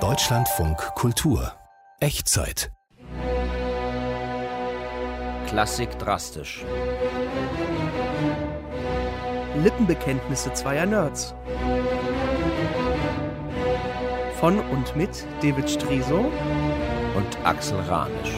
Deutschlandfunk Kultur Echtzeit Klassik drastisch. Lippenbekenntnisse zweier Nerds. Von und mit David Striso und Axel Ranisch.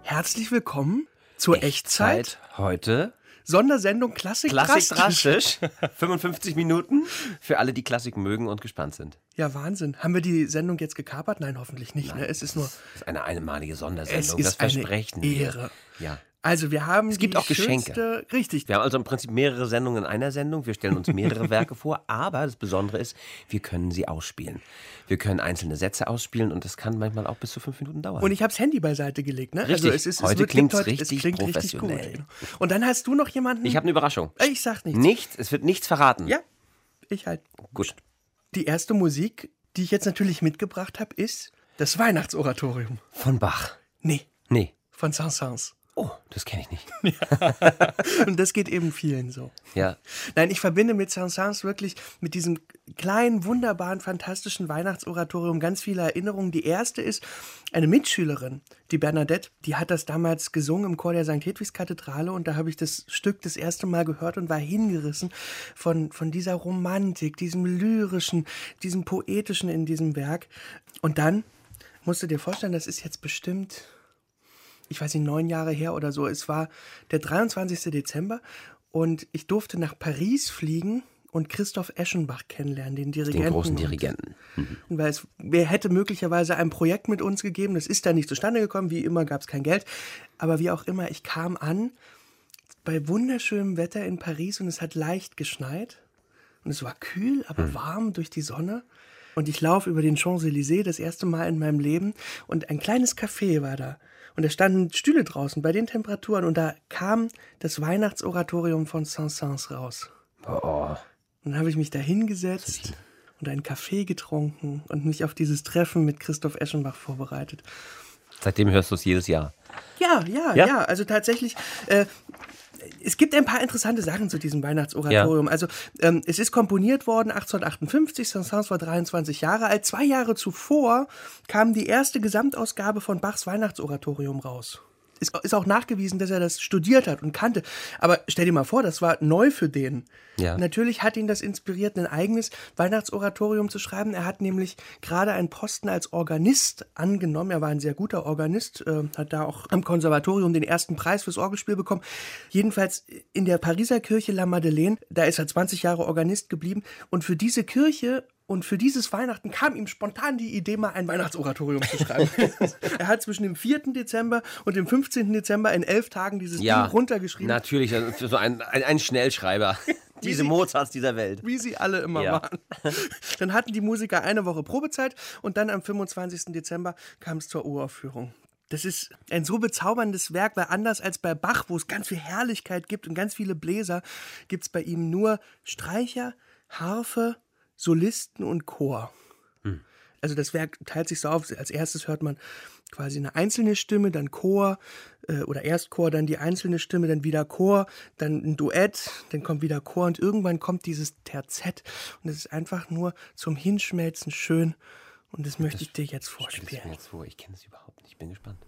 Herzlich willkommen zur Echtzeit. Echtzeit heute Sondersendung Klassik, Klassik drastisch. drastisch. 55 Minuten für alle, die Klassik mögen und gespannt sind. Ja, Wahnsinn. Haben wir die Sendung jetzt gekapert? Nein, hoffentlich nicht. Ne? Es ist nur Das ist eine einmalige es Sondersendung. ist das versprechen eine wir. Ehre. Ja. Also wir haben Es gibt auch Geschenke. schönste- Richtig. Wir haben also im Prinzip mehrere Sendungen in einer Sendung. Wir stellen uns mehrere Werke vor, aber das Besondere ist, wir können sie ausspielen. Wir können einzelne Sätze ausspielen und das kann manchmal auch bis zu fünf Minuten dauern. Und ich habe das Handy beiseite gelegt. Ne? Richtig. Also es ist, es Heute wird- klingt's heute- richtig es klingt richtig gut. professionell. Und dann hast du noch jemanden. ich habe eine Überraschung. Ich sag nichts. Nichts, es wird nichts verraten. Ja, ich halt. Gut. Die erste Musik, die ich jetzt natürlich mitgebracht habe, ist das Weihnachtsoratorium. Von Bach. Nee, Nee. von Saint-Saëns. Oh, das kenne ich nicht. Und das geht eben vielen so. Ja. Nein, ich verbinde mit Saint-Saëns wirklich mit diesem kleinen, wunderbaren, fantastischen Weihnachtsoratorium ganz viele Erinnerungen. Die erste ist eine Mitschülerin, die Bernadette, die hat das damals gesungen im Chor der St. Hedwigs Kathedrale und da habe ich das Stück das erste Mal gehört und war hingerissen von, von dieser Romantik, diesem lyrischen, diesem poetischen in diesem Werk. Und dann musst du dir vorstellen, das ist jetzt bestimmt ich weiß nicht, neun Jahre her oder so. Es war der 23. Dezember und ich durfte nach Paris fliegen und Christoph Eschenbach kennenlernen, den Dirigenten. Den großen Dirigenten. Und weil es wer hätte möglicherweise ein Projekt mit uns gegeben, das ist da nicht zustande gekommen, wie immer gab es kein Geld. Aber wie auch immer, ich kam an bei wunderschönem Wetter in Paris und es hat leicht geschneit. Und es war kühl, aber warm durch die Sonne. Und ich laufe über den Champs-Élysées das erste Mal in meinem Leben und ein kleines Café war da. Und da standen Stühle draußen bei den Temperaturen und da kam das Weihnachtsoratorium von Saint-Saëns raus. Oh, Und dann habe ich mich da hingesetzt und einen Kaffee getrunken und mich auf dieses Treffen mit Christoph Eschenbach vorbereitet. seitdem hörst du es jedes Jahr. Ja, ja, Ja? ja, also tatsächlich. Äh, es gibt ein paar interessante Sachen zu diesem Weihnachtsoratorium. Also ähm, es ist komponiert worden 1858, Saint-Saëns war 23 Jahre alt. Zwei Jahre zuvor kam die erste Gesamtausgabe von Bachs Weihnachtsoratorium raus. Ist, ist auch nachgewiesen, dass er das studiert hat und kannte. Aber stell dir mal vor, das war neu für den. Ja. Natürlich hat ihn das inspiriert, ein eigenes Weihnachtsoratorium zu schreiben. Er hat nämlich gerade einen Posten als Organist angenommen. Er war ein sehr guter Organist, äh, hat da auch am Konservatorium den ersten Preis fürs Orgelspiel bekommen. Jedenfalls in der Pariser Kirche La Madeleine, da ist er 20 Jahre Organist geblieben. Und für diese Kirche und für dieses Weihnachten kam ihm spontan die Idee, mal ein Weihnachtsoratorium zu schreiben. er hat zwischen dem 4. Dezember und dem 15. Dezember in elf Tagen dieses Ja, Ding runtergeschrieben. Natürlich, so ein, ein, ein Schnellschreiber. Diese sie- Mozarts dieser Welt. wie sie alle immer Ja. waren. Dann hatten die Musiker eine Woche Probezeit und dann am 25. Dezember kam es zur Uraufführung. Das ist ein so bezauberndes Werk, weil anders als bei Bach, wo es ganz viel Herrlichkeit gibt und ganz viele Bläser, gibt es bei ihm nur Streicher, Harfe, Solisten und Chor. Also das Werk teilt sich so auf. Als erstes hört man quasi eine einzelne Stimme, dann Chor äh, oder erst Chor, dann die einzelne Stimme, dann wieder Chor, dann ein Duett, dann kommt wieder Chor und irgendwann kommt dieses Terzett und es ist einfach nur zum Hinschmelzen schön und das möchte ich dir jetzt vorspielen. jetzt vor? Ich kenne es überhaupt nicht. Ich bin gespannt.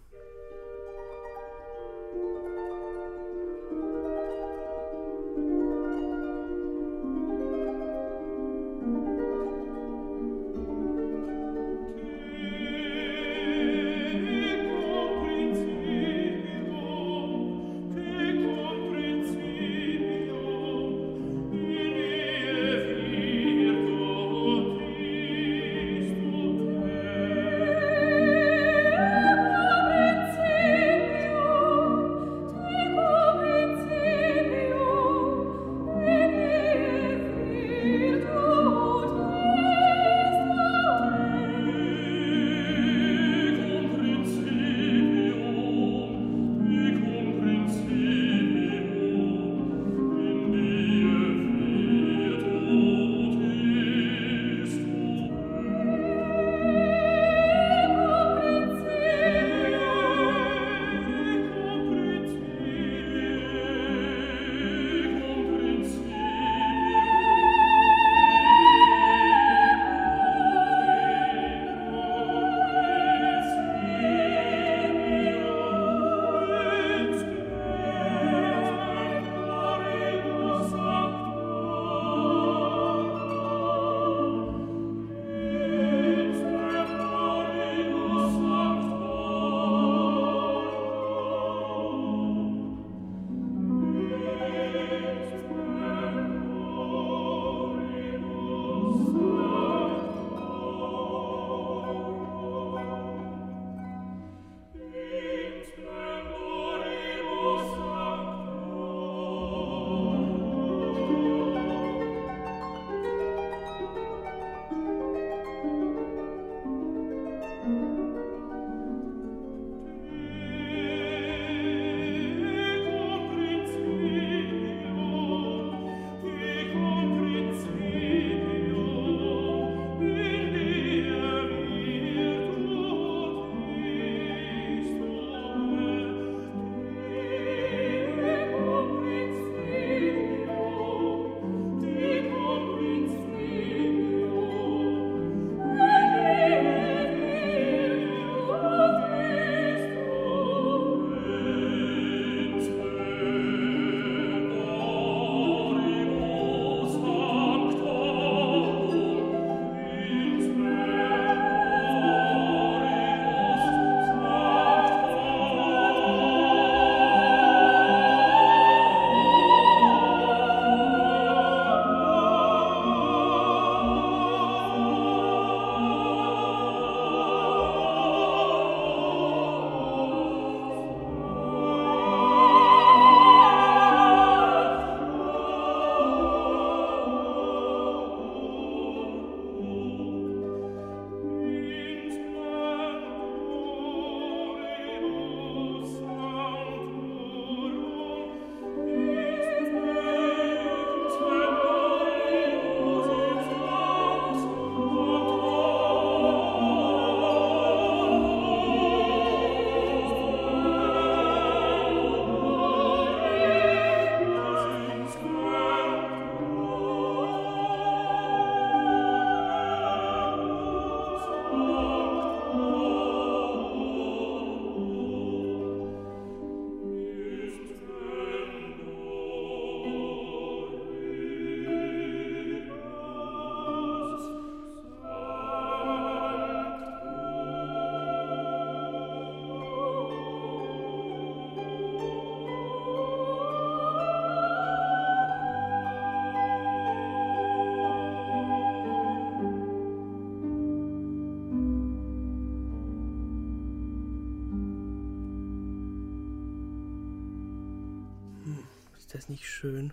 Nicht schön?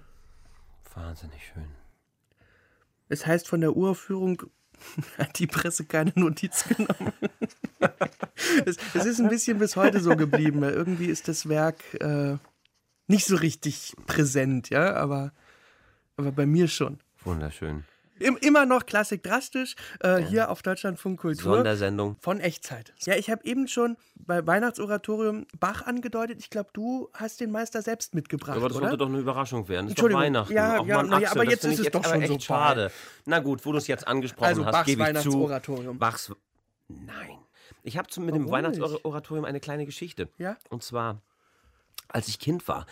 Wahnsinnig schön. Es heißt von der Uraufführung hat die Presse keine Notiz genommen. Es, es ist ein bisschen bis heute so geblieben. Irgendwie ist das Werk äh, nicht so richtig präsent, ja, aber, aber bei mir schon. Wunderschön. Im, immer noch Klassik drastisch, äh, hier auf Deutschlandfunk Kultur. Sondersendung. Von Echtzeit. Ja, ich habe eben schon bei Weihnachtsoratorium Bach angedeutet. Ich glaube, du hast den Meister selbst mitgebracht, Aber das oder? sollte doch eine Überraschung werden. Das ist doch. Weihnachten. Ja, ja, Mann, na ja, aber jetzt ist es doch schon echt so schade. Na gut, wo du es jetzt angesprochen Also hast, Bachs gebe ich zu. Weihnachtsoratorium. Bachs. Nein. Ich habe mit dem Warum nicht? Weihnachtsoratorium eine kleine Geschichte. Ja? Und zwar. Als ich Kind war,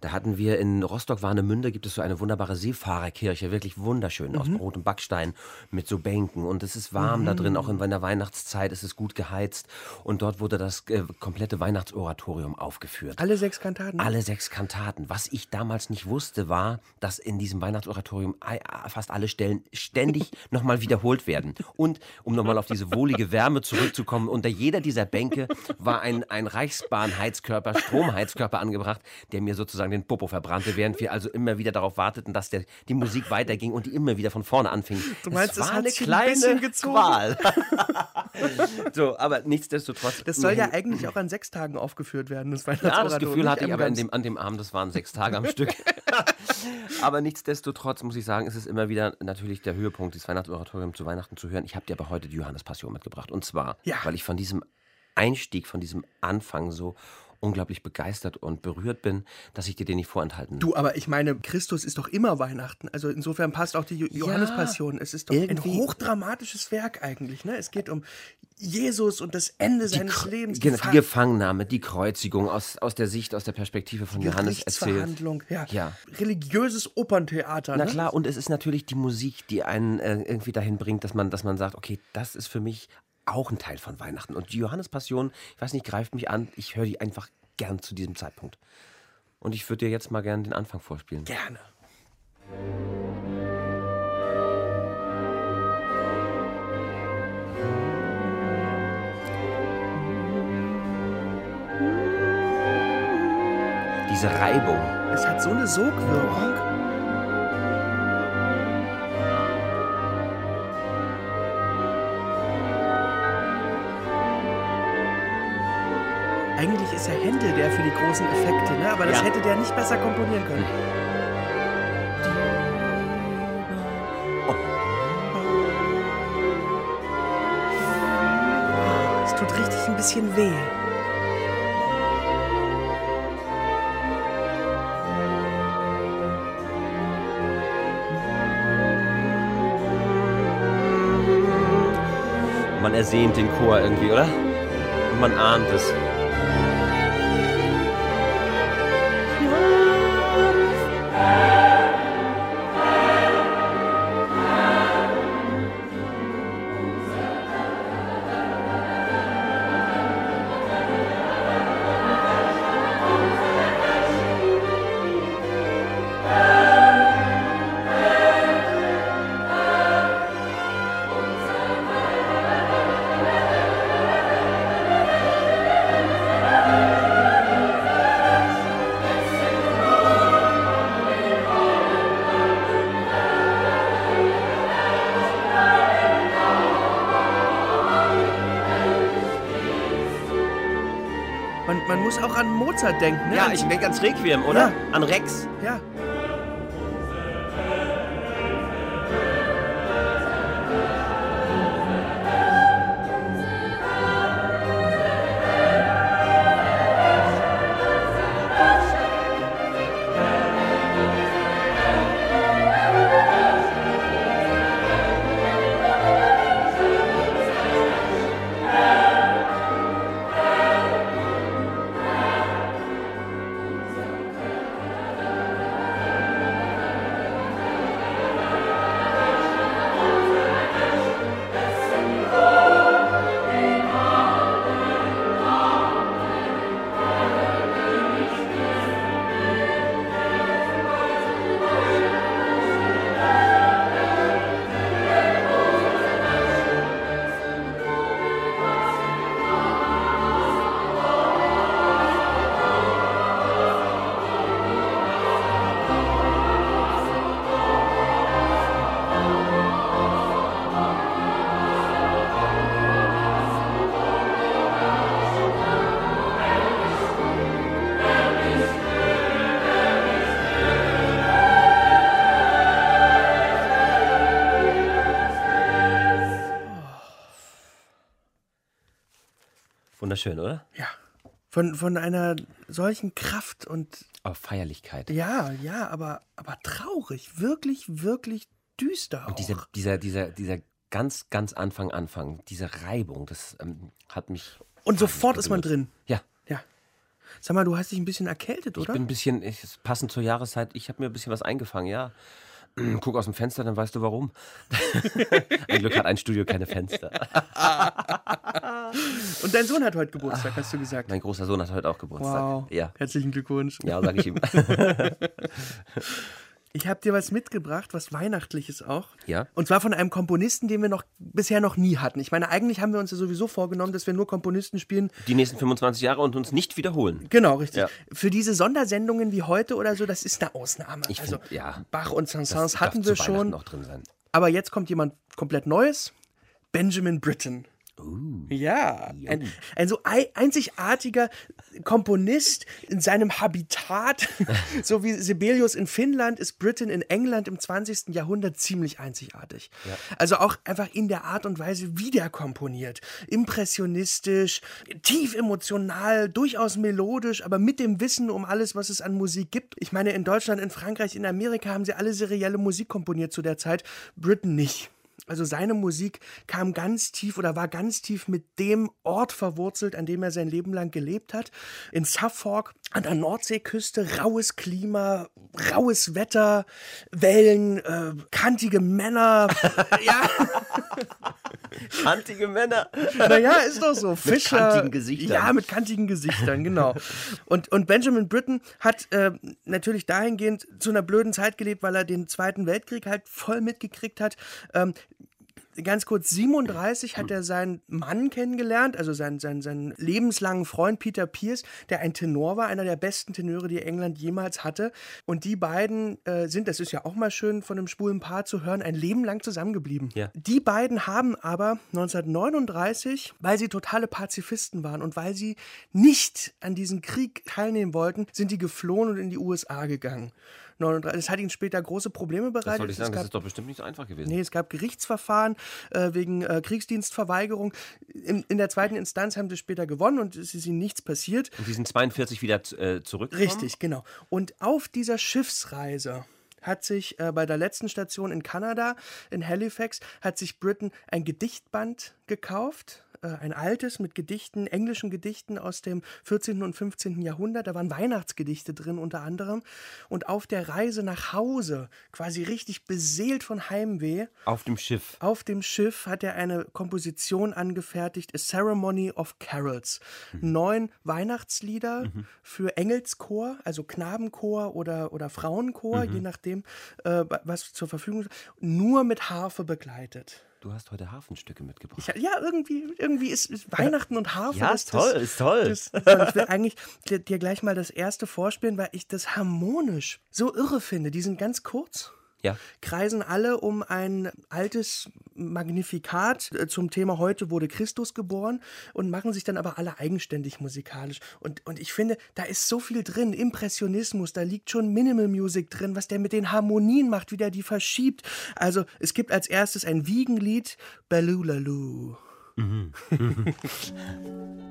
da hatten wir in Rostock-Warnemünde gibt es so eine wunderbare Seefahrerkirche, wirklich wunderschön, aus Brot und Backstein mit so Bänken und es ist warm da drin, auch in der Weihnachtszeit, es ist gut geheizt und dort wurde das äh, komplette Weihnachtsoratorium aufgeführt. Alle sechs Kantaten. Alle sechs Kantaten. Was ich damals nicht wusste, war, dass in diesem Weihnachtsoratorium ei- fast alle Stellen ständig nochmal wiederholt werden. Und um nochmal auf diese wohlige Wärme zurückzukommen, unter jeder dieser Bänke war ein, ein Reichsbahnheizkörper, Stromheizkörper angebracht, der mir sozusagen den Popo verbrannte, während wir also immer wieder darauf warteten, dass der, die Musik weiterging und die immer wieder von vorne anfing. Du meinst, es war hat eine ein kleine gezogen? Qual. so, aber nichtsdestotrotz. Das soll ja eigentlich auch an sechs Tagen aufgeführt werden, das Weihnachtsoratorium. Ja, das Gefühl hatte ich aber dem, an dem Abend, das waren sechs Tage am Stück. aber nichtsdestotrotz muss ich sagen, es ist immer wieder natürlich der Höhepunkt, dieses Weihnachtsoratorium zu Weihnachten zu hören. Ich habe dir aber heute die Johannes Passion mitgebracht. Und zwar, Ja. weil ich von diesem Einstieg, von diesem Anfang so unglaublich begeistert und berührt bin, dass ich dir den nicht vorenthalten Du, aber ich meine, Christus ist doch immer Weihnachten. Also insofern passt auch die Jo- Johannespassion. Es ist doch ein hochdramatisches Werk eigentlich. Ne? Es geht um Jesus und das Ende seines Lebens. genau, die Gefangennahme, die Kreuzigung aus, aus der Sicht, aus der Perspektive von Johannes erzählt. Ja. Ja. Religiöses Operntheater. Na ne? klar, und es ist natürlich die Musik, die einen äh, irgendwie dahin bringt, dass man, dass man sagt, okay, das ist für mich auch ein Teil von Weihnachten. Und die Johannespassion, ich weiß nicht, greift mich an, ich höre die einfach gern zu diesem Zeitpunkt. Und ich würde dir jetzt mal gern den Anfang vorspielen. Gerne. Diese Reibung. Es hat so eine Sogwirkung. Eigentlich ist ja Händel der für die großen Effekte, ne? aber das Ja. hätte der nicht besser komponieren können. Es tut richtig ein bisschen weh. Man ersehnt den Chor irgendwie, oder? Und man ahnt es. Auch an Mozart denken. Ne? Ja, ich denke ans Requiem, oder? Ja. An Rex. Ja. Wunderschön, oder? Ja. Von, von einer solchen Kraft und Auf Feierlichkeit. ja, ja, aber, aber traurig. Wirklich, wirklich düster. Und auch. dieser, dieser, dieser, dieser ganz, ganz Anfang, Anfang, diese Reibung, das ähm, hat mich. und sofort ist man drin. Ja, Ja. Sag mal, du hast dich ein bisschen erkältet, ich oder? bin ein bisschen, ich, passend zur Jahreszeit, ich habe mir ein bisschen was eingefangen, ja. Guck aus dem Fenster, dann weißt du warum. ein Glück hat ein Studio keine Fenster. und dein Sohn hat heute Geburtstag, hast du gesagt. Mein großer Sohn hat heute auch Geburtstag. Wow. Ja, Herzlichen Glückwunsch. ja, sage ich ihm. Ich habe dir was mitgebracht, was Weihnachtliches auch. Ja. Und zwar von einem Komponisten, den wir noch bisher noch nie hatten. Ich meine, eigentlich haben wir uns ja sowieso vorgenommen, dass wir nur Komponisten spielen. Die nächsten 25 Jahre und uns nicht wiederholen. Genau, richtig. Ja. Für diese Sondersendungen wie heute oder so, das ist eine Ausnahme. Ich also find, ja. Bach und Saint-Saëns hatten wir schon. noch drin sein. Aber jetzt kommt jemand komplett Neues. Benjamin Britten. Uh, Ja, ein, ein so ei- einzigartiger Komponist in seinem Habitat, so wie Sibelius in Finnland, ist Britten in England im 20. Jahrhundert ziemlich einzigartig. Also auch einfach in der Art und Weise, wie der komponiert. Impressionistisch, tief emotional, durchaus melodisch, aber mit dem Wissen um alles, was es an Musik gibt. Ich meine, in Deutschland, in Frankreich, in Amerika haben sie alle serielle Musik komponiert zu der Zeit, Britten nicht. Also seine Musik kam ganz tief oder war ganz tief mit dem Ort verwurzelt, an dem er sein Leben lang gelebt hat. In Suffolk, an der Nordseeküste, raues Klima, raues Wetter, Wellen, äh, kantige Männer. ja, kantige Männer. naja, ist doch so. Fischer. kantigen Gesichtern. Ja, mit kantigen Gesichtern, genau. Und, und Benjamin Britten hat äh, natürlich dahingehend zu einer blöden Zeit gelebt, weil er den Zweiten Weltkrieg halt voll mitgekriegt hat. Ähm, Ganz kurz, 37 hat er seinen Mann kennengelernt, also seinen, seinen, seinen lebenslangen Freund Peter Pierce, der ein Tenor war, einer der besten Tenöre, die England jemals hatte. Und die beiden äh, sind, das ist ja auch mal schön von einem schwulen Paar zu hören, ein Leben lang zusammengeblieben. Ja. Die beiden haben aber 1939, weil sie totale Pazifisten waren und weil sie nicht an diesem Krieg teilnehmen wollten, sind die geflohen und in die USA gegangen. 39, das hat ihnen später große Probleme Das bereitet. wollte ich sagen, es das gab ist doch bestimmt nicht so einfach gewesen. Nee, es gab Gerichtsverfahren äh, wegen äh, Kriegsdienstverweigerung. In, in der zweiten Instanz haben sie später gewonnen und es ist ihnen nichts passiert. Und die sind 42 wieder äh, zurückgekommen. Richtig, genau. Und auf dieser Schiffsreise hat sich äh, bei der letzten Station in Kanada, in Halifax, hat sich Britain ein Gedichtband gekauft. Äh, Ein altes mit Gedichten, englischen Gedichten aus dem 14. und 15. Jahrhundert. Da waren Weihnachtsgedichte drin unter anderem. Und auf der Reise nach Hause, quasi richtig beseelt von Heimweh, Auf dem Schiff. auf dem Schiff hat er eine Komposition angefertigt, A Ceremony of Carols. Neun Weihnachtslieder für Engelschor, also Knabenchor oder, oder Frauenchor, je nachdem, äh, was zur Verfügung ist, nur mit Harfe begleitet. Du hast heute Hafenstücke mitgebracht. Ich, ja, irgendwie, irgendwie ist, ist Weihnachten und Harfe. Ja, ist toll, das, ist toll. Das, das, ich will eigentlich dir, dir gleich mal das erste vorspielen, weil ich das harmonisch so irre finde. Die sind ganz kurz ja. kreisen alle um ein altes Magnifikat äh, zum Thema Heute wurde Christus geboren und machen sich dann aber alle eigenständig musikalisch. Und, und ich finde, da ist so viel drin. Impressionismus, da liegt schon Minimal Music drin, was der mit den Harmonien macht, wie der die verschiebt. Also es gibt als erstes ein Wiegenlied, Balulalu. Ich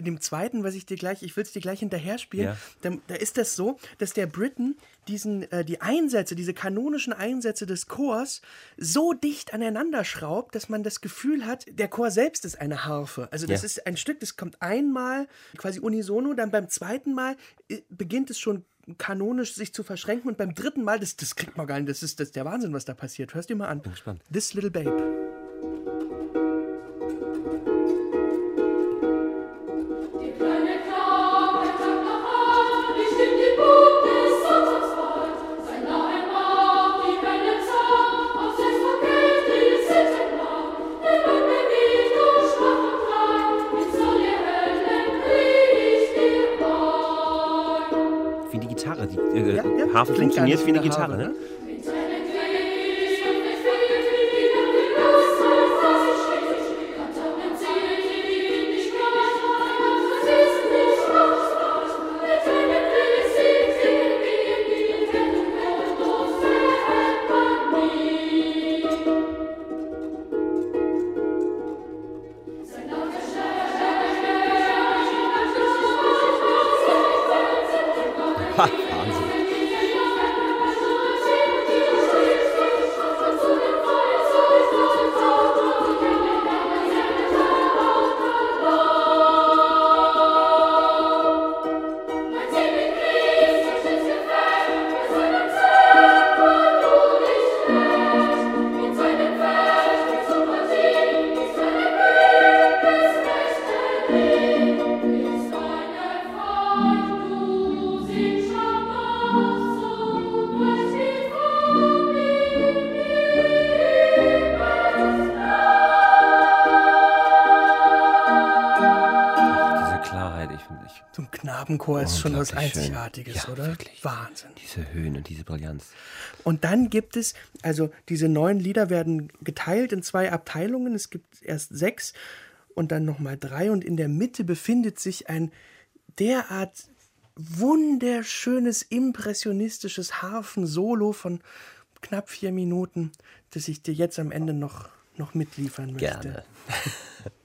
in dem zweiten, was ich dir gleich, ich will es dir gleich hinterher spielen, Ja. da, da ist das so, dass der Britain diesen, äh, die Einsätze, diese kanonischen Einsätze des Chors so dicht aneinander schraubt, dass man das Gefühl hat, der Chor selbst ist eine Harfe. Also das Ja. ist ein Stück, das kommt einmal quasi unisono, dann beim zweiten Mal äh, beginnt es schon kanonisch sich zu verschränken und beim dritten Mal, das, das kriegt man gar nicht, das ist, das der Wahnsinn, was da passiert. Hörst dir mal an. Bin gespannt. This Little Babe. Harfe funktioniert wie eine Gitarre, ne? Knabenchor ist schon was. Einzigartiges, Ja, oder? wirklich. Wahnsinn. Diese Höhen und diese Brillanz. Und dann gibt es, also diese neun Lieder werden geteilt in zwei Abteilungen. Es gibt erst sechs und dann nochmal drei. Und in der Mitte befindet sich ein derart wunderschönes, impressionistisches Harfen-Solo von knapp vier Minuten, das ich dir jetzt am Ende noch, noch mitliefern möchte. Gerne.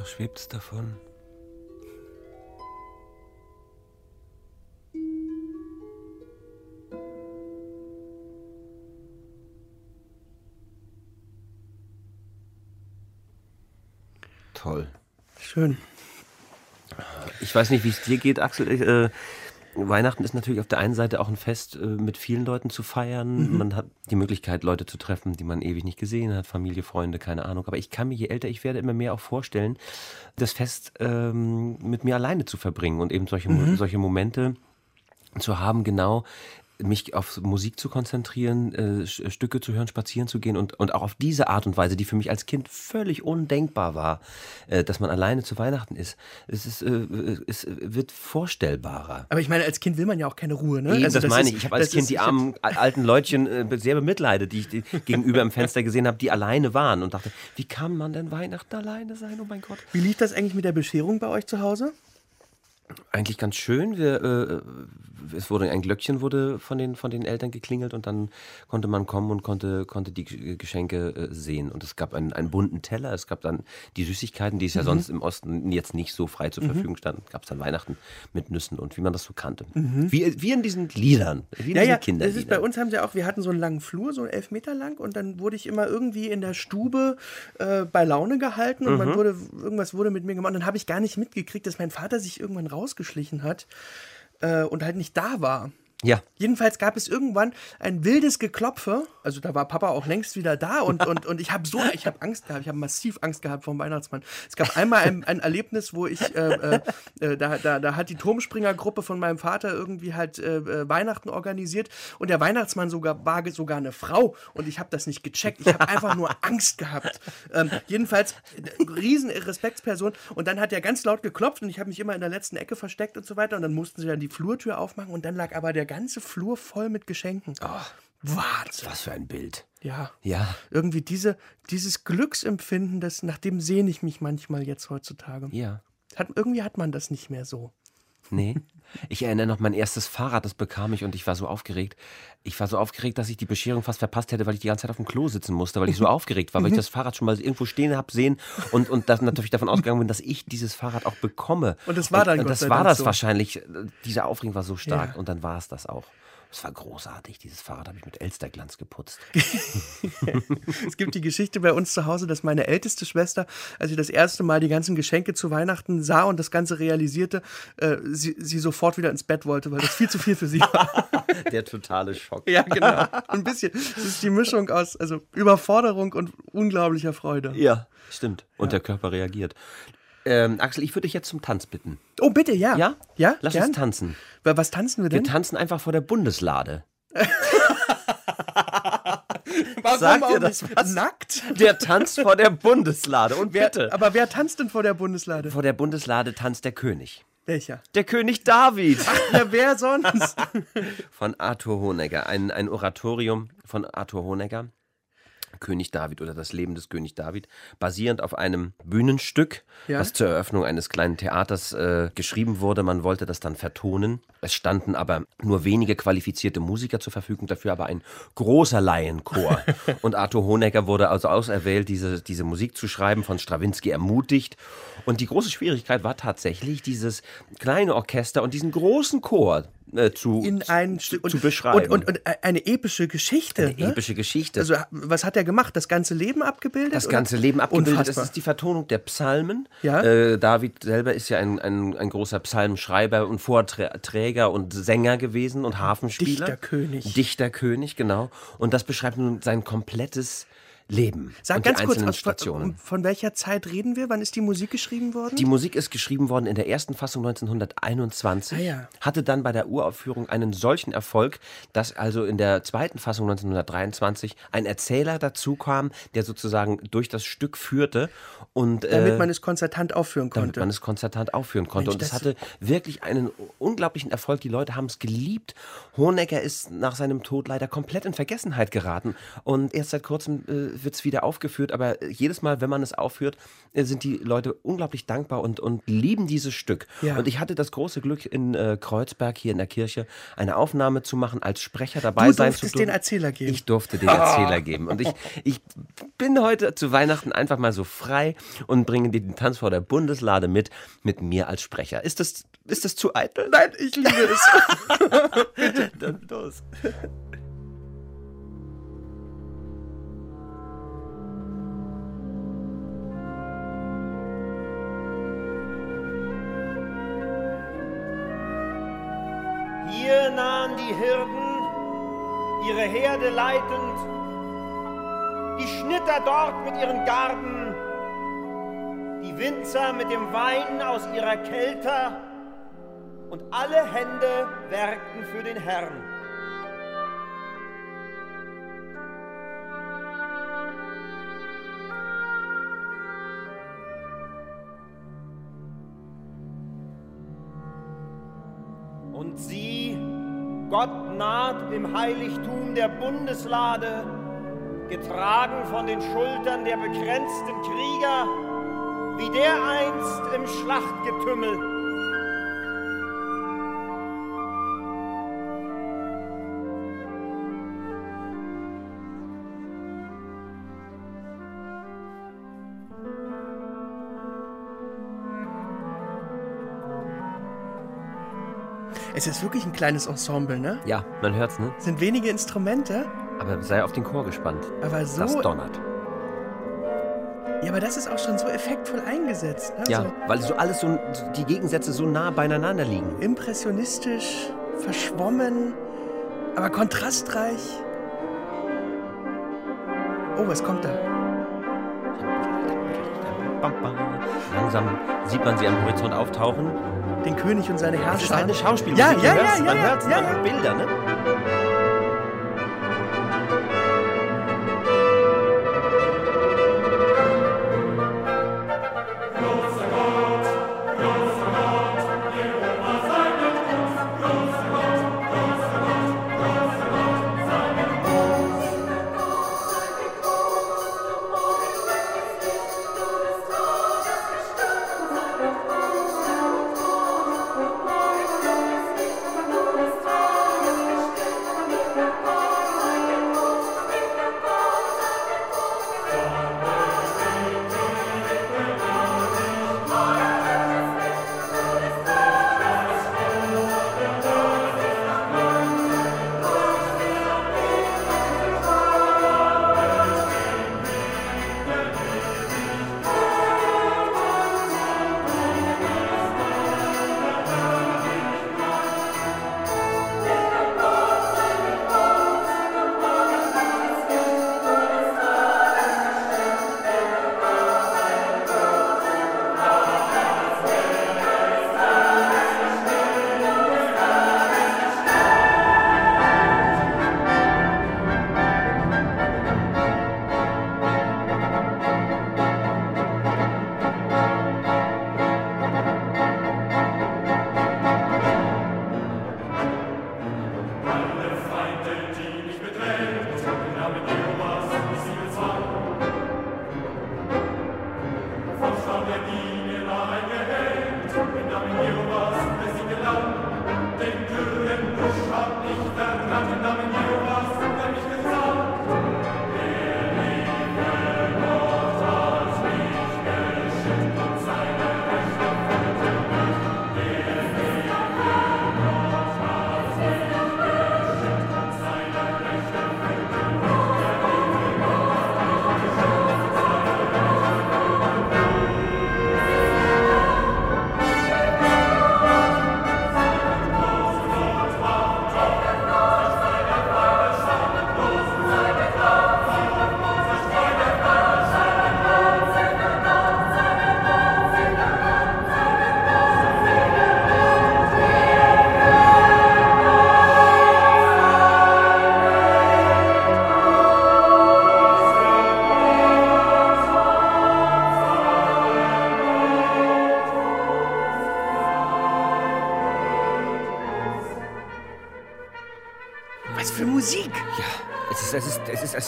Da schwebt's davon. Toll. Schön. Ich weiß nicht, wie es dir geht, Axel. Weihnachten ist natürlich auf der einen Seite auch ein Fest, äh, mit vielen Leuten zu feiern. Man hat die Möglichkeit, Leute zu treffen, die man ewig nicht gesehen hat, Familie, Freunde, keine Ahnung. Aber ich kann mir, je älter ich werde, immer mehr auch vorstellen, das Fest ähm, mit mir alleine zu verbringen und eben solche, Mo- solche Momente zu haben, genau mich auf Musik zu konzentrieren, äh, Sch- Stücke zu hören, spazieren zu gehen und, und auch auf diese Art und Weise, die für mich als Kind völlig undenkbar war, äh, dass man alleine zu Weihnachten ist. Es, ist, äh, es wird vorstellbarer. Aber ich meine, als Kind will man ja auch keine Ruhe, ne? Eben, Also das, meine ist- ich. Ich habe als das Kind die armen al- alten Leutchen äh, sehr bemitleidet, die ich die gegenüber im Fenster gesehen habe, die alleine waren und dachte, wie kann man denn Weihnachten alleine sein? Oh mein Gott. Wie lief das eigentlich mit der Bescherung bei euch zu Hause? Eigentlich ganz schön. Wir, äh, es wurde ein Glöckchen wurde von den, von den Eltern geklingelt und dann konnte man kommen und konnte, konnte die G- Geschenke äh, sehen. Und es gab einen, einen bunten Teller, es gab dann die Süßigkeiten, die es ja sonst im Osten jetzt nicht so frei zur Verfügung standen. Gab es dann Weihnachten mit Nüssen und wie man das so kannte. Wie, wie in diesen Liedern, wie in Ja, diesen ja, das Kinderliedern. ist bei uns haben sie auch, wir hatten so einen langen Flur, so elf Meter lang und dann wurde ich immer irgendwie in der Stube äh, bei Laune gehalten und Mhm. man wurde, irgendwas wurde mit mir gemacht und dann habe ich gar nicht mitgekriegt, dass mein Vater sich irgendwann rausgeschlichen hat äh, und halt nicht da war. Ja. Jedenfalls gab es irgendwann ein wildes Geklopfe. Also da war Papa auch längst wieder da und, und, und ich habe so, ich habe Angst gehabt, ich habe massiv Angst gehabt vor dem Weihnachtsmann. Es gab einmal ein, ein Erlebnis, wo ich, äh, äh, äh, da, da, da hat die Turmspringergruppe von meinem Vater irgendwie halt äh, äh, Weihnachten organisiert und der Weihnachtsmann sogar war sogar eine Frau und ich habe das nicht gecheckt. Ich habe einfach nur Angst gehabt. Ähm, jedenfalls äh, riesen Respektsperson und dann hat er ganz laut geklopft und ich habe mich immer in der letzten Ecke versteckt und so weiter und dann mussten sie dann die Flurtür aufmachen und dann lag aber der ganze Flur voll mit Geschenken. Wahnsinn. Was für ein Bild. Ja. Ja. Irgendwie diese, dieses Glücksempfinden, das, nach dem sehne ich mich manchmal jetzt heutzutage. Ja. Hat, irgendwie hat man das nicht mehr so. Nee. Ich erinnere noch mein erstes Fahrrad, das bekam ich und ich war so aufgeregt. Ich war so aufgeregt, dass ich die Bescherung fast verpasst hätte, weil ich die ganze Zeit auf dem Klo sitzen musste, weil ich so aufgeregt war, weil ich das Fahrrad schon mal irgendwo stehen habe sehen und, und das natürlich davon ausgegangen bin, dass ich dieses Fahrrad auch bekomme. Und das war dann und, und das war das so. wahrscheinlich. Diese Aufregung war so stark Ja. und dann war es das auch. Es war großartig. Dieses Fahrrad habe ich mit Elsterglanz geputzt. Es gibt die Geschichte bei uns zu Hause, dass meine älteste Schwester, als sie das erste Mal die ganzen Geschenke zu Weihnachten sah und das Ganze realisierte, äh, sie, sie sofort wieder ins Bett wollte, weil das viel zu viel für sie war. Der totale Schock. ja, genau. Ein bisschen. Das ist die Mischung aus also Überforderung und unglaublicher Freude. Ja, stimmt. Und der Körper reagiert. Ähm, Axel, ich würde dich jetzt zum Tanz bitten. Oh, bitte, ja. Ja? Ja, Lass gern. uns tanzen. Wa- Was tanzen wir Wir denn? tanzen einfach vor der Bundeslade. Warum Sagt ihr das was? Nackt? Der tanzt vor der Bundeslade. Und Wer, bitte. aber wer tanzt denn vor der Bundeslade? Vor der Bundeslade tanzt der König. Welcher? Der König David. Ja, wer sonst? Von Arthur Honegger. Ein, ein Oratorium von Arthur Honegger. König David oder das Leben des König David, basierend auf einem Bühnenstück, Ja. was zur Eröffnung eines kleinen Theaters äh, geschrieben wurde. Man wollte das dann vertonen. Es standen aber nur wenige qualifizierte Musiker zur Verfügung, dafür aber ein großer Laienchor. Und Arthur Honegger wurde also auserwählt, diese, diese Musik zu schreiben, von Strawinski ermutigt. Und die große Schwierigkeit war tatsächlich, dieses kleine Orchester und diesen großen Chor äh, zu, In ein zu, Stück. zu beschreiben. Und, und, und eine epische Geschichte. Eine ne? epische Geschichte. Also, was hat er gemacht? Das ganze Leben abgebildet? das ganze Leben abgebildet. Unfassbar. Es ist die Vertonung der Psalmen. Ja. Äh, David selber ist ja ein, ein, ein großer Psalmschreiber und Vorträger und Sänger gewesen und Hafenspieler. Dichterkönig. Dichterkönig, genau. Und das beschreibt nun sein komplettes Leben. Sag und ganz kurz, einzelnen aus, Stationen. von, welcher Zeit reden wir? Wann ist die Musik geschrieben worden? Die Musik ist geschrieben worden in der ersten Fassung 1921, Ah ja. hatte dann bei der Uraufführung einen solchen Erfolg, dass also in der zweiten Fassung 1923 ein Erzähler dazu kam, der sozusagen durch das Stück führte und damit äh, man es konzertant aufführen damit konnte. man es konzertant aufführen konnte. Mensch, und es hatte wirklich einen unglaublichen Erfolg. Die Leute haben es geliebt. Honecker ist nach seinem Tod leider komplett in Vergessenheit geraten. Und erst seit kurzem äh, wird es wieder aufgeführt, aber jedes Mal, wenn man es aufführt, äh, sind die Leute unglaublich dankbar und, und lieben dieses Stück. Ja. Und ich hatte das große Glück, in äh, Kreuzberg hier in der Kirche eine Aufnahme zu machen, als Sprecher dabei Du sein zu durftest dürfen. den Erzähler geben. Ich durfte den Erzähler geben. Und ich, ich bin heute zu Weihnachten einfach mal so frei und bringe dir den Tanz vor der Bundeslade mit, mit mir als Sprecher. Ist das, ist das zu eitel? Nein, ich liebe es. Dann los. Herde leitend, die Schnitter dort mit ihren Garben, die Winzer mit dem Wein aus ihrer Kelter und alle Hände werkten für den Herrn. Im Heiligtum der Bundeslade, getragen von den Schultern der begrenzten Krieger, wie der einst im Schlachtgetümmel. Es ist wirklich ein kleines Ensemble, ne? Ja, man hört's, ne? Es sind wenige Instrumente, Aber sei auf den Chor gespannt. aber so. Das donnert. Ja, aber das ist auch schon so effektvoll eingesetzt. Ne? Ja, So weil so alles so, die Gegensätze so nah beieinander liegen. impressionistisch, verschwommen, aber kontrastreich. Oh, was kommt da? Bam, bam. Langsam sieht man sie am Horizont auftauchen. Den König und seine Es ist Herrscher. eine Schauspielmusik. Ja, ja, ja, man ja, ja, man ja. hat Bilder, ne? Thank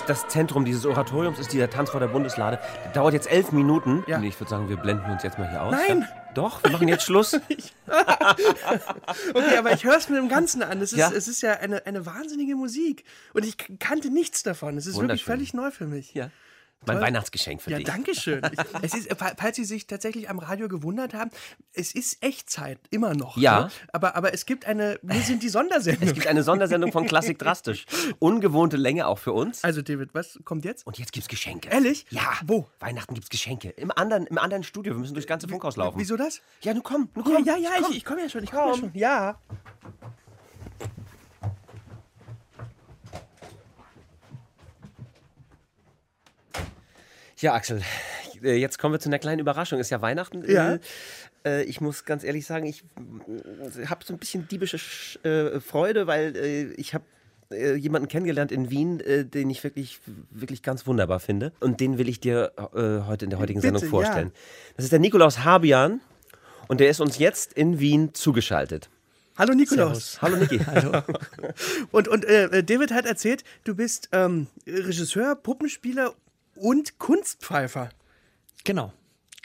das Zentrum dieses Oratoriums, ist dieser Tanz vor der Bundeslade. Der dauert jetzt elf Minuten. Ja. Und ich würde sagen, wir blenden uns jetzt mal hier aus. Nein! Ja? Doch, wir machen jetzt Schluss. Okay, aber ich höre es mir im Ganzen an. Es ist, Ja. es ist ja eine, eine wahnsinnige Musik. Und ich kannte nichts davon. Es ist wirklich völlig neu für mich. ja. Mein Toll. Weihnachtsgeschenk für Ja, dich. danke schön. Es ist, fa- falls Sie sich tatsächlich am Radio gewundert haben, es ist Echtzeit, immer noch. Ja. Ne? Aber, aber es gibt eine, wir sind die Es Sondersendung. gibt eine Sondersendung von Klassik Drastisch. Ungewohnte Länge auch für uns. Also David, was kommt jetzt? Und jetzt gibt's Geschenke. Ehrlich? Ja. Wo? Weihnachten gibt's Geschenke. Im anderen, Im anderen Studio. Wir müssen durchs ganze Funkhaus laufen. Wieso das? Ja, nun komm, nun Ja, komm. ja, ja, komm. ich, ich komme ja schon, ich komme ja schon. Ja. Ja, Axel, äh, jetzt kommen wir zu einer kleinen Überraschung. Ist ja Weihnachten. Ja. Äh, äh, Ich muss ganz ehrlich sagen, ich habe so ein bisschen diebische Sch- äh, Freude, weil äh, ich habe äh, jemanden kennengelernt in Wien, äh, den ich wirklich, wirklich ganz wunderbar finde. Und den will ich dir äh, heute in der heutigen Bitte, Sendung vorstellen. ja. Das ist der Nikolaus Habian und der ist uns jetzt in Wien zugeschaltet. Hallo Nikolaus. Hallo Niki. Und, und äh, David hat erzählt, du bist ähm, Regisseur, Puppenspieler und Kunstpfeifer. Genau,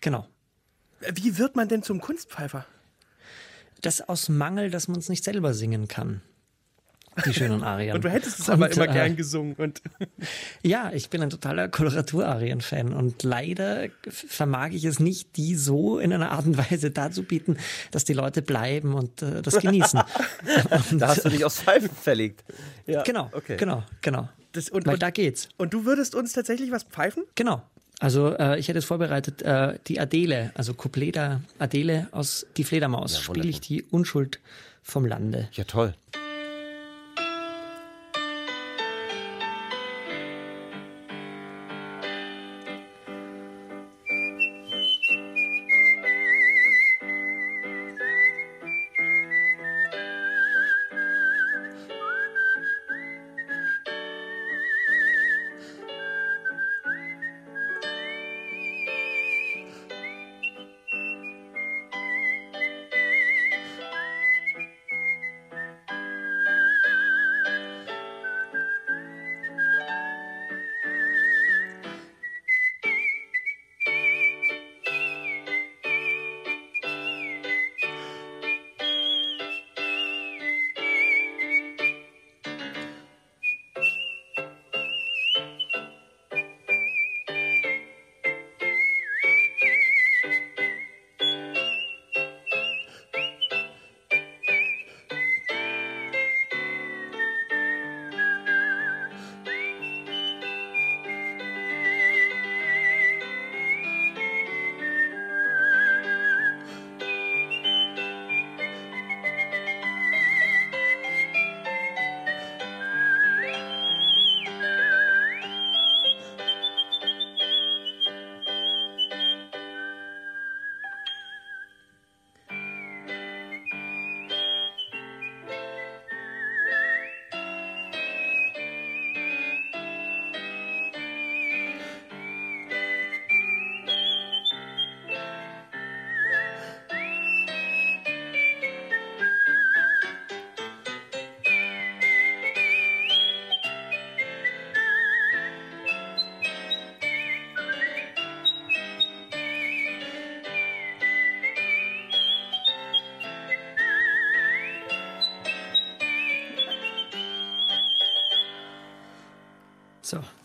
genau. Wie wird man denn zum Kunstpfeifer? Das aus Mangel, dass man es nicht selber singen kann. Die schönen Arien. Und du hättest es aber Und, immer äh, gern gesungen. Und Ja, ich bin ein totaler Koloraturarien-Fan und leider vermag ich es nicht, die so in einer Art und Weise darzubieten, dass die Leute bleiben und äh, das genießen. Da hast du dich aufs Pfeifen verlegt. Ja, genau, okay. genau, genau. Das- und- Weil und- da geht's. Und du würdest uns tatsächlich was pfeifen? Genau. Also äh, ich hätte es vorbereitet, äh, die Adele, also Couplet der Adele aus Die Fledermaus, spiele ich die Unschuld vom Lande. Ja, toll.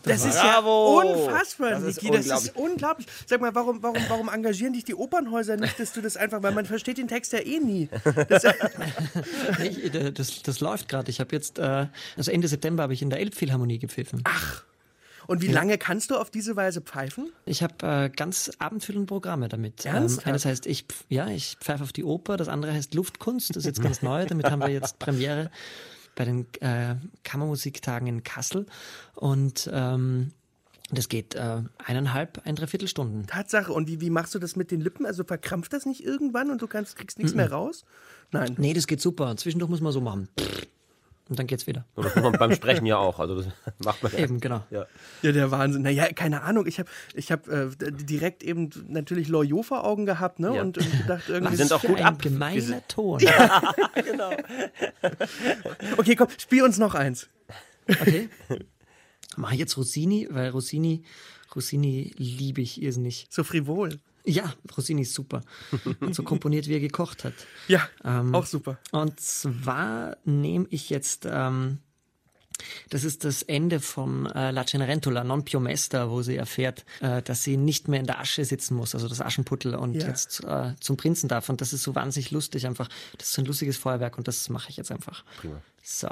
Das ist Bravo! ja unfassbar, Das ist Niki. Das ist unglaublich. Sag mal, warum, warum, warum engagieren dich die Opernhäuser nicht, dass du das einfach, weil man versteht den Text ja eh nie. Das, Nee, äh, das, das läuft gerade. Ich habe jetzt, äh, also Ende September habe ich in der Elbphilharmonie gepfiffen. und wie lange kannst du auf diese Weise pfeifen? Ich habe äh, ganz abendfüllende Programme damit. Ernsthaft? eines heißt, ich, ja, ich pfeife auf die Oper, das andere heißt Luftkunst, das ist jetzt ganz neu, damit haben wir jetzt Premiere bei den äh, Kammermusiktagen in Kassel und ähm, das geht äh, eineinhalb, ein Dreiviertelstunden. Tatsache. Und wie, wie machst du das mit den Lippen? Also verkrampft das nicht irgendwann und du kannst, kriegst nichts mehr raus? Nein. Nee, das geht super. Zwischendurch muss man so machen. Und dann geht's wieder. Und das muss man beim Sprechen ja auch. Also das macht man ja. Eben, genau. Ja. Ja, der Wahnsinn. Naja, keine Ahnung. Ich habe ich hab, äh, direkt eben natürlich Loriot vor Augen gehabt ne? Ja. und, und gedacht, irgendwie. Wir sind auch gut ein ab. gemeiner Ton. Okay, komm, spiel uns noch eins. Okay. mache ich jetzt Rossini, weil Rossini, Rossini liebe ich irrsinnig. So frivol. Ja, Rossini ist super. Und so komponiert, wie er gekocht hat. Ja, Ähm, auch super. Und zwar nehme ich jetzt, ähm, das ist das Ende von äh, La Cenerentola, Non più mesta, wo sie erfährt, äh, dass sie nicht mehr in der Asche sitzen muss, also das Aschenputtel und Ja. jetzt äh, zum Prinzen darf. Und das ist so wahnsinnig lustig einfach. Das ist so ein lustiges Feuerwerk und das mache ich jetzt einfach. Prima. So.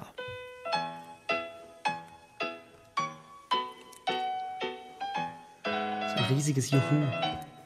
So ein riesiges Juhu.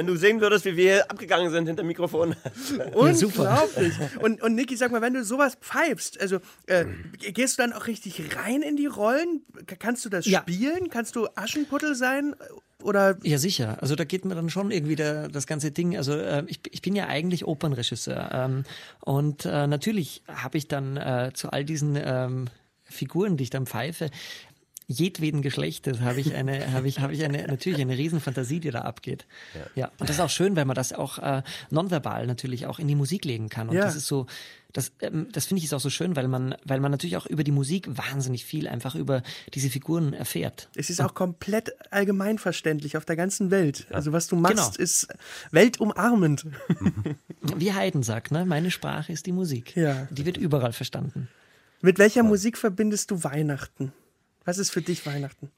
Wenn du sehen würdest, wie wir hier abgegangen sind hinter dem Mikrofon. Unglaublich. Und, und Niki, sag mal, wenn du sowas pfeifst, also äh, gehst du dann auch richtig rein in die Rollen? Kannst du das Ja. spielen? Kannst du Aschenputtel sein? Oder Ja, sicher. Also da geht mir dann schon irgendwie der, das ganze Ding. Also äh, ich, ich bin ja eigentlich Opernregisseur. Ähm, und äh, natürlich habe ich dann äh, zu all diesen ähm, Figuren, die ich dann pfeife, jedweden Geschlechtes habe ich eine, habe ich, habe ich eine, natürlich eine Riesenfantasie, die da abgeht. Ja. Und das ist auch schön, weil man das auch äh, nonverbal natürlich auch in die Musik legen kann. Und Ja. das ist so, das, ähm, das finde ich ist auch so schön, weil man, weil man natürlich auch über die Musik wahnsinnig viel einfach über diese Figuren erfährt. es ist auch komplett allgemeinverständlich auf der ganzen Welt. Also was du machst, Genau. ist weltumarmend. Wie Haydn sagt, ne? meine Sprache ist die Musik. Ja. Die wird überall verstanden. Mit welcher Musik verbindest du Weihnachten? Was ist für dich Weihnachten?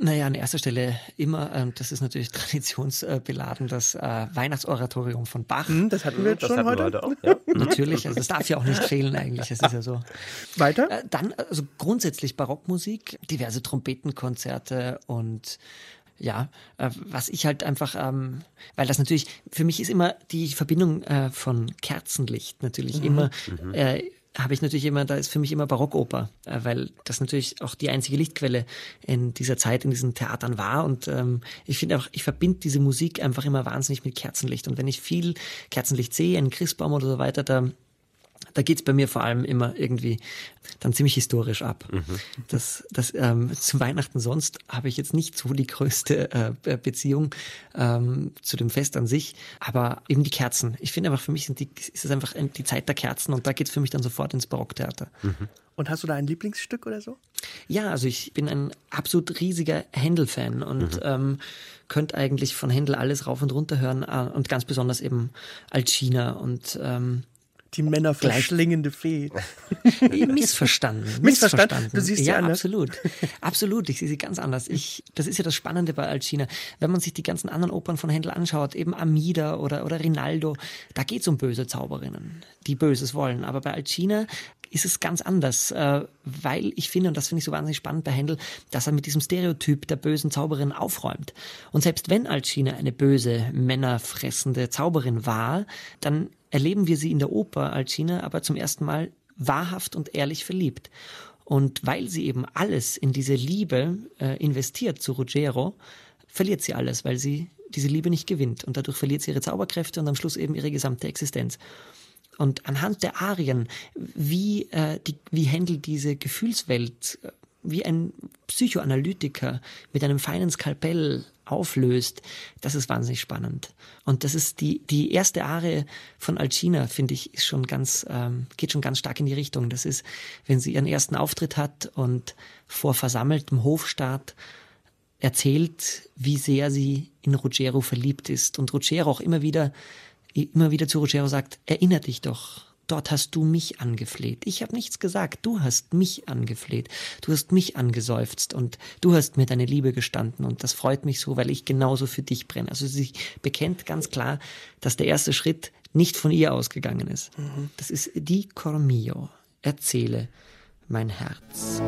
Naja, an erster Stelle immer, ähm, das ist natürlich traditionsbeladen, das äh, Weihnachtsoratorium von Bach. Hm, das hatten wir jetzt Das schon hatten wir heute. heute auch. Ja. Natürlich, also das darf ja auch nicht fehlen eigentlich, es ist ja so. Weiter? Äh, dann also grundsätzlich Barockmusik, diverse Trompetenkonzerte und ja, äh, was ich halt einfach, ähm, weil das natürlich, für mich ist immer die Verbindung äh, von Kerzenlicht natürlich immer äh, habe ich natürlich immer, da ist für mich immer Barockoper, äh, weil das natürlich auch die einzige Lichtquelle in dieser Zeit in diesen Theatern war. Und ähm, ich finde auch, ich verbinde diese Musik einfach immer wahnsinnig mit Kerzenlicht. Und wenn ich viel Kerzenlicht sehe, einen Christbaum oder so weiter, da da geht's bei mir vor allem immer irgendwie dann ziemlich historisch ab. Das, das ähm, zu Weihnachten sonst habe ich jetzt nicht so die größte äh, Beziehung ähm, zu dem Fest an sich, aber eben die Kerzen. Ich finde einfach, für mich sind die, ist es einfach die Zeit der Kerzen und da geht's für mich dann sofort ins Barocktheater. Und hast du da ein Lieblingsstück oder so? Ja, also ich bin ein absolut riesiger Händel-Fan und ähm, könnte eigentlich von Händel alles rauf und runter hören äh, und ganz besonders eben Alcina und ähm, Die Männer verschlingende Fee. Missverstanden. Missverstanden? Du siehst sie ja anders. absolut. Absolut, ich sehe sie ganz anders. Ich, das ist ja das Spannende bei Alcina. Wenn man sich die ganzen anderen Opern von Händel anschaut, eben Amida oder, oder Rinaldo, da geht's um böse Zauberinnen, die Böses wollen. Aber bei Alcina ist es ganz anders, äh, weil ich finde, und das finde ich so wahnsinnig spannend bei Händel, dass er mit diesem Stereotyp der bösen Zauberin aufräumt. Und selbst wenn Alcina eine böse, männerfressende Zauberin war, dann erleben wir sie in der Oper Alcina aber zum ersten Mal wahrhaft und ehrlich verliebt. Und weil sie eben alles in diese Liebe äh, investiert zu Ruggiero, verliert sie alles, weil sie diese Liebe nicht gewinnt. Und dadurch verliert sie ihre Zauberkräfte und am Schluss eben ihre gesamte Existenz. Und anhand der Arien, wie, äh, die, wie Händel diese Gefühlswelt äh, wie ein Psychoanalytiker mit einem feinen Skalpell auflöst, das ist wahnsinnig spannend. Und das ist die, die erste Arie von Alcina, finde ich, ist schon ganz, ähm, geht schon ganz stark in die Richtung. Das ist, wenn sie ihren ersten Auftritt hat und vor versammeltem Hofstaat erzählt, wie sehr sie in Ruggiero verliebt ist. Und Ruggiero auch immer wieder, immer wieder zu Ruggiero sagt, erinner dich doch, dort hast du mich angefleht. Ich habe nichts gesagt, du hast mich angefleht. Du hast mich angeseufzt und du hast mir deine Liebe gestanden und das freut mich so, weil ich genauso für dich brenne. Also sie bekennt ganz klar, dass der erste Schritt nicht von ihr ausgegangen ist. Das ist die Cor mio. Erzähle mein Herz.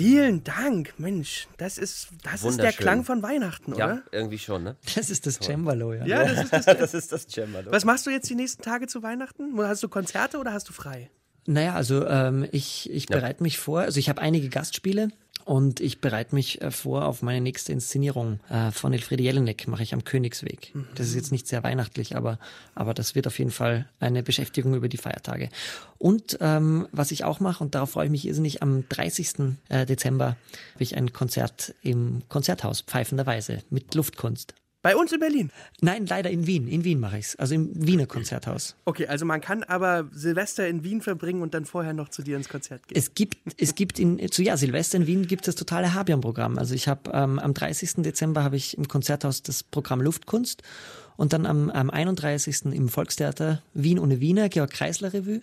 Vielen Dank, Mensch. Das ist, das ist der. Klang von Weihnachten, Ja, oder? irgendwie schon, ne? Das ist das Cembalo, ja. Ja, das ist das. Das ist das Cembalo. Was machst du jetzt die nächsten Tage zu Weihnachten? Hast du Konzerte oder hast du frei? Naja, also ähm, ich, ich bereite mich vor, also ich habe einige Gastspiele und ich bereite mich äh, vor auf meine nächste Inszenierung äh, von Elfriede Jelinek, mache ich am Königsweg. Das ist jetzt nicht sehr weihnachtlich, aber, aber das wird auf jeden Fall eine Beschäftigung über die Feiertage. Und ähm, was ich auch mache, und darauf freue ich mich irrsinnig, am 30. äh, Dezember habe ich ein Konzert im Konzerthaus Pfeifenderweise mit Luftkunst. Bei uns in Berlin. Nein, leider in Wien. In Wien mache ich's. Also im Wiener Konzerthaus. Okay, also man kann aber Silvester in Wien verbringen und dann vorher noch zu dir ins Konzert gehen. Es gibt, es gibt in, zu ja, Silvester in Wien gibt es das totale Habian-Programm. Also ich habe ähm, am 30. Dezember habe ich im Konzerthaus das Programm Luftkunst und dann am, am 31. im Volkstheater Wien ohne Wiener, Georg Kreisler Revue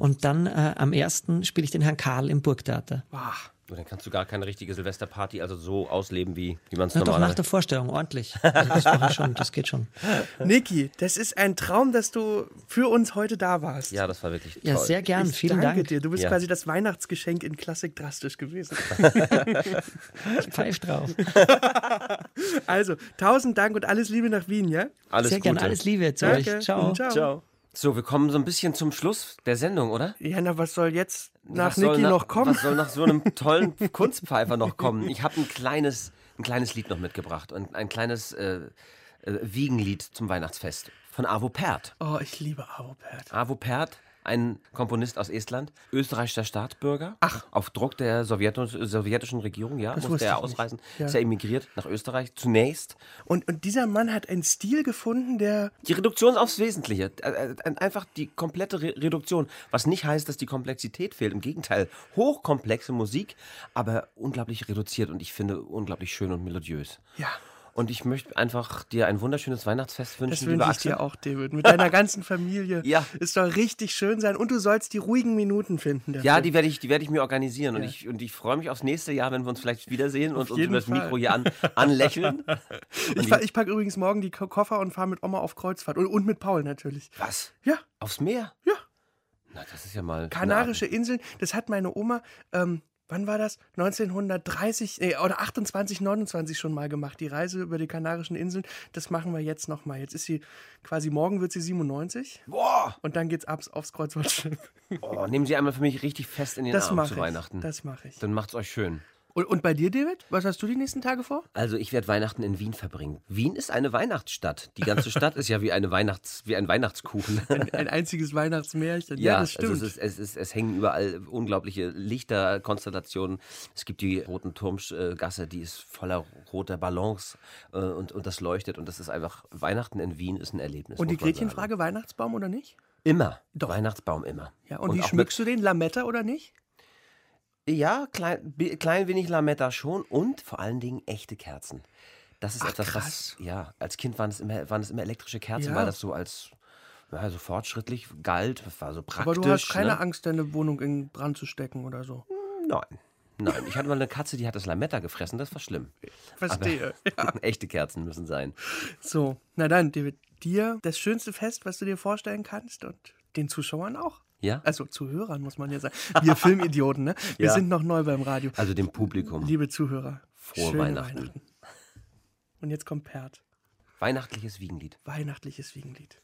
und dann äh, am 1. spiele ich den Herrn Karl im Burgtheater. Ah, Und dann kannst du gar keine richtige Silvesterparty also so ausleben, wie, wie man es Na doch, nach der Vorstellung, ordentlich. Also das mache ich schon, das geht schon. Niki, das ist ein Traum, dass du für uns heute da warst. Ja, das war wirklich toll. Ja, sehr gern, Ich vielen danke Dank. dir. Du bist Ja. quasi das Weihnachtsgeschenk in Klassik drastisch gewesen. Ich pfeif drauf. Also, tausend Dank und alles Liebe nach Wien, ja? Alles sehr gern, Gute. alles Liebe zu Danke. euch. Ciao. Ciao. Ciao. So, wir kommen so ein bisschen zum Schluss der Sendung, oder? Ja, na, was soll jetzt nach Niki noch kommen? Was soll nach so einem tollen Kunstpfeifer noch kommen? Ich habe ein kleines, ein kleines Lied noch mitgebracht und ein kleines äh, äh, Wiegenlied zum Weihnachtsfest von Avo Pärt. Oh, ich liebe Avopert. Avo Pärt, ein Komponist aus Estland, österreichischer Staatsbürger. Ach. Auf Druck der sowjetischen Regierung, ja, Das musste er ausreisen. Ja. Ist er emigriert nach Österreich zunächst. Und, und dieser Mann hat einen Stil gefunden, der. Die Reduktion aufs Wesentliche. Äh, äh, Einfach die komplette Re Reduktion. Was nicht heißt, dass die Komplexität fehlt. Im Gegenteil. Hochkomplexe Musik, aber unglaublich reduziert und ich finde unglaublich schön und melodiös. Ja, Und ich möchte einfach dir ein wunderschönes Weihnachtsfest wünschen, das wünsche ich dir auch, David. Mit deiner ganzen Familie. Ja. Es soll richtig schön sein und du sollst die ruhigen Minuten finden. Dafür. Ja, die werde ich, die werde ich mir organisieren und ich, und ich freue mich aufs nächste Jahr, wenn wir uns vielleicht wiedersehen und uns über das. Mikro hier an, anlächeln. Ich, fahr- ich packe übrigens morgen die Ko- Koffer und fahre mit Oma auf Kreuzfahrt. Und, und mit Paul natürlich. Was? Ja, Aufs Meer? ja. Na, das ist ja mal. Kanarische Inseln, das hat meine Oma, ähm, wann war das? 1930 nee, oder 28, 29 schon mal gemacht. Die Reise über die Kanarischen Inseln, das machen wir jetzt nochmal. Jetzt ist sie quasi, morgen wird sie 97 Boah! und dann geht's ab aufs Kreuzfahrtschiff. Oh, nehmen Sie einmal für mich richtig fest in den Das Arm zu ich. Weihnachten. Das mache ich. Dann macht's euch schön. Und, und bei dir, David? Was hast du die nächsten Tage vor? Also ich werde Weihnachten in Wien verbringen. Wien ist eine Weihnachtsstadt. Die ganze Stadt ist ja wie, eine Weihnachts-, wie ein Weihnachtskuchen. Ein einziges Weihnachtsmärchen. Ja, das stimmt. Also es, ist, es, ist, es hängen überall unglaubliche Lichterkonstellationen. Es gibt die Roten Turmgasse, die ist voller roter Ballons äh, und, und das leuchtet. Und das ist einfach, Weihnachten in Wien ist ein Erlebnis. und die. Gretchenfrage, Weihnachtsbaum oder nicht? Immer. Doch. Weihnachtsbaum immer. Ja, und, wie auch schmückst du den? Lametta oder nicht? Ja, klein, klein wenig Lametta schon und vor allen Dingen echte Kerzen. Das ist Ach, etwas, krass. was, ja, als Kind waren es immer, waren es immer elektrische Kerzen, Ja. weil das so als ja, so fortschrittlich galt. Das war so praktisch. Aber du hast keine ne? Angst, deine Wohnung in Brand zu stecken oder so. Nein. Nein, ich hatte mal eine Katze, die hat das Lametta gefressen, das war schlimm. Verstehe. Ja. Echte Kerzen müssen sein. So, na dann, David, dir das schönste Fest, was du dir vorstellen kannst und den Zuschauern auch. Ja? Also Zuhörern, muss man ja sagen. Wir Filmidioten, ne? Wir Ja. sind noch neu beim Radio. Also dem Publikum. Liebe Zuhörer, Frohe schöne Weihnachten. Und jetzt kommt Pert. Weihnachtliches Wiegenlied. Weihnachtliches Wiegenlied.